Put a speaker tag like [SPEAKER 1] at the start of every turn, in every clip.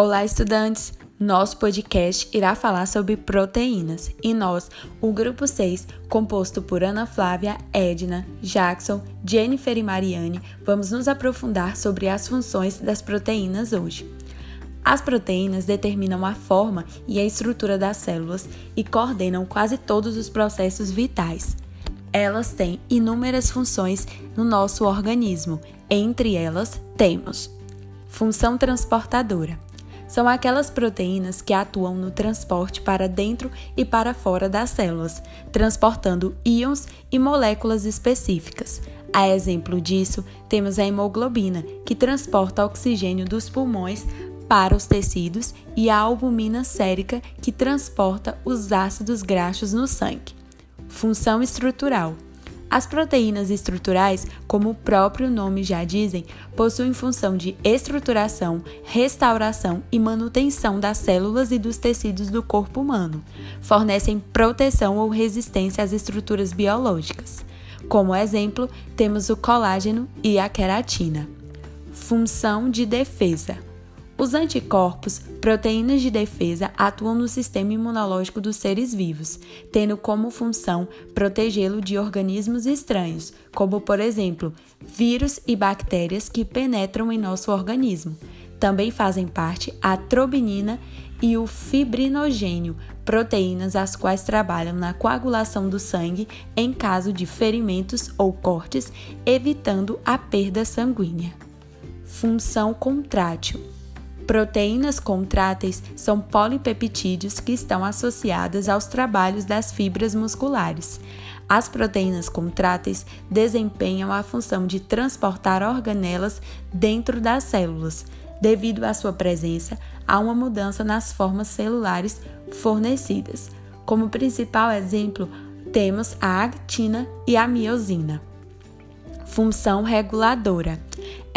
[SPEAKER 1] Olá, estudantes! Nosso podcast irá falar sobre proteínas e nós, o grupo 6, composto por Ana Flávia, Edna, Jackson, Jennifer e Mariane, vamos nos aprofundar sobre as funções das proteínas hoje. As proteínas determinam a forma e a estrutura das células e coordenam quase todos os processos vitais. Elas têm inúmeras funções no nosso organismo, entre elas temos função transportadora são aquelas proteínas que atuam no transporte para dentro e para fora das células, transportando íons e moléculas específicas. A exemplo disso, temos a hemoglobina, que transporta oxigênio dos pulmões para os tecidos, e a albumina sérica, que transporta os ácidos graxos no sangue. Função estrutural. As proteínas estruturais, como o próprio nome já dizem, possuem função de estruturação, restauração e manutenção das células e dos tecidos do corpo humano. Fornecem proteção ou resistência às estruturas biológicas. Como exemplo, temos o colágeno e a queratina. Função de defesa. Os anticorpos, proteínas de defesa, atuam no sistema imunológico dos seres vivos, tendo como função protegê-lo de organismos estranhos, como por exemplo, vírus e bactérias que penetram em nosso organismo. Também fazem parte a trobinina e o fibrinogênio, proteínas as quais trabalham na coagulação do sangue em caso de ferimentos ou cortes, evitando a perda sanguínea. Função contrátil Proteínas contráteis são polipeptídeos que estão associadas aos trabalhos das fibras musculares. As proteínas contráteis desempenham a função de transportar organelas dentro das células. Devido à sua presença, há uma mudança nas formas celulares fornecidas. Como principal exemplo, temos a actina e a miosina. Função reguladora.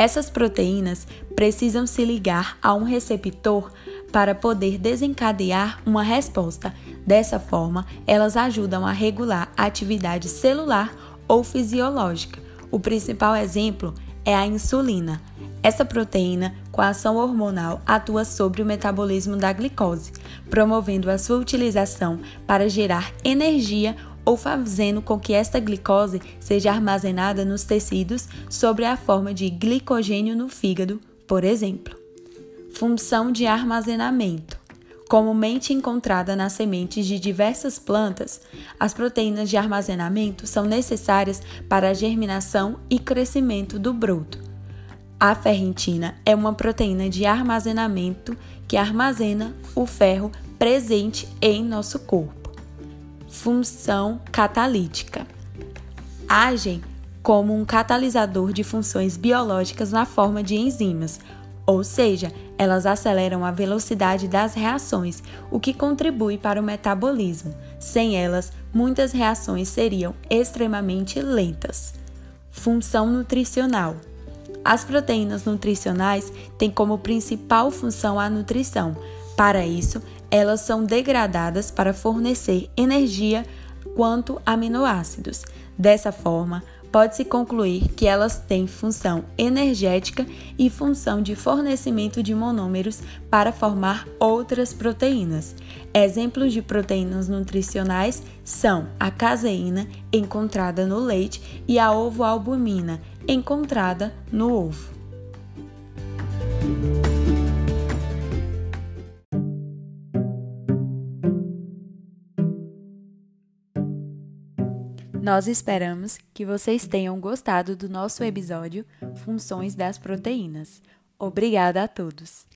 [SPEAKER 1] Essas proteínas precisam se ligar a um receptor para poder desencadear uma resposta. Dessa forma, elas ajudam a regular a atividade celular ou fisiológica. O principal exemplo é a insulina. Essa proteína, com ação hormonal, atua sobre o metabolismo da glicose, promovendo a sua utilização para gerar energia ou fazendo com que esta glicose seja armazenada nos tecidos sob a forma de glicogênio no fígado, por exemplo. Função de armazenamento. Comumente encontrada nas sementes de diversas plantas, as proteínas de armazenamento são necessárias para a germinação e crescimento do broto. A ferritina é uma proteína de armazenamento que armazena o ferro presente em nosso corpo função catalítica. Agem como um catalisador de funções biológicas na forma de enzimas, ou seja, elas aceleram a velocidade das reações, o que contribui para o metabolismo. Sem elas, muitas reações seriam extremamente lentas. Função nutricional. As proteínas nutricionais têm como principal função a nutrição. Para isso, elas são degradadas para fornecer energia quanto aminoácidos. Dessa forma, pode-se concluir que elas têm função energética e função de fornecimento de monômeros para formar outras proteínas. Exemplos de proteínas nutricionais são a caseína, encontrada no leite, e a ovoalbumina, encontrada no ovo. Nós esperamos que vocês tenham gostado do nosso episódio Funções das Proteínas. Obrigada a todos!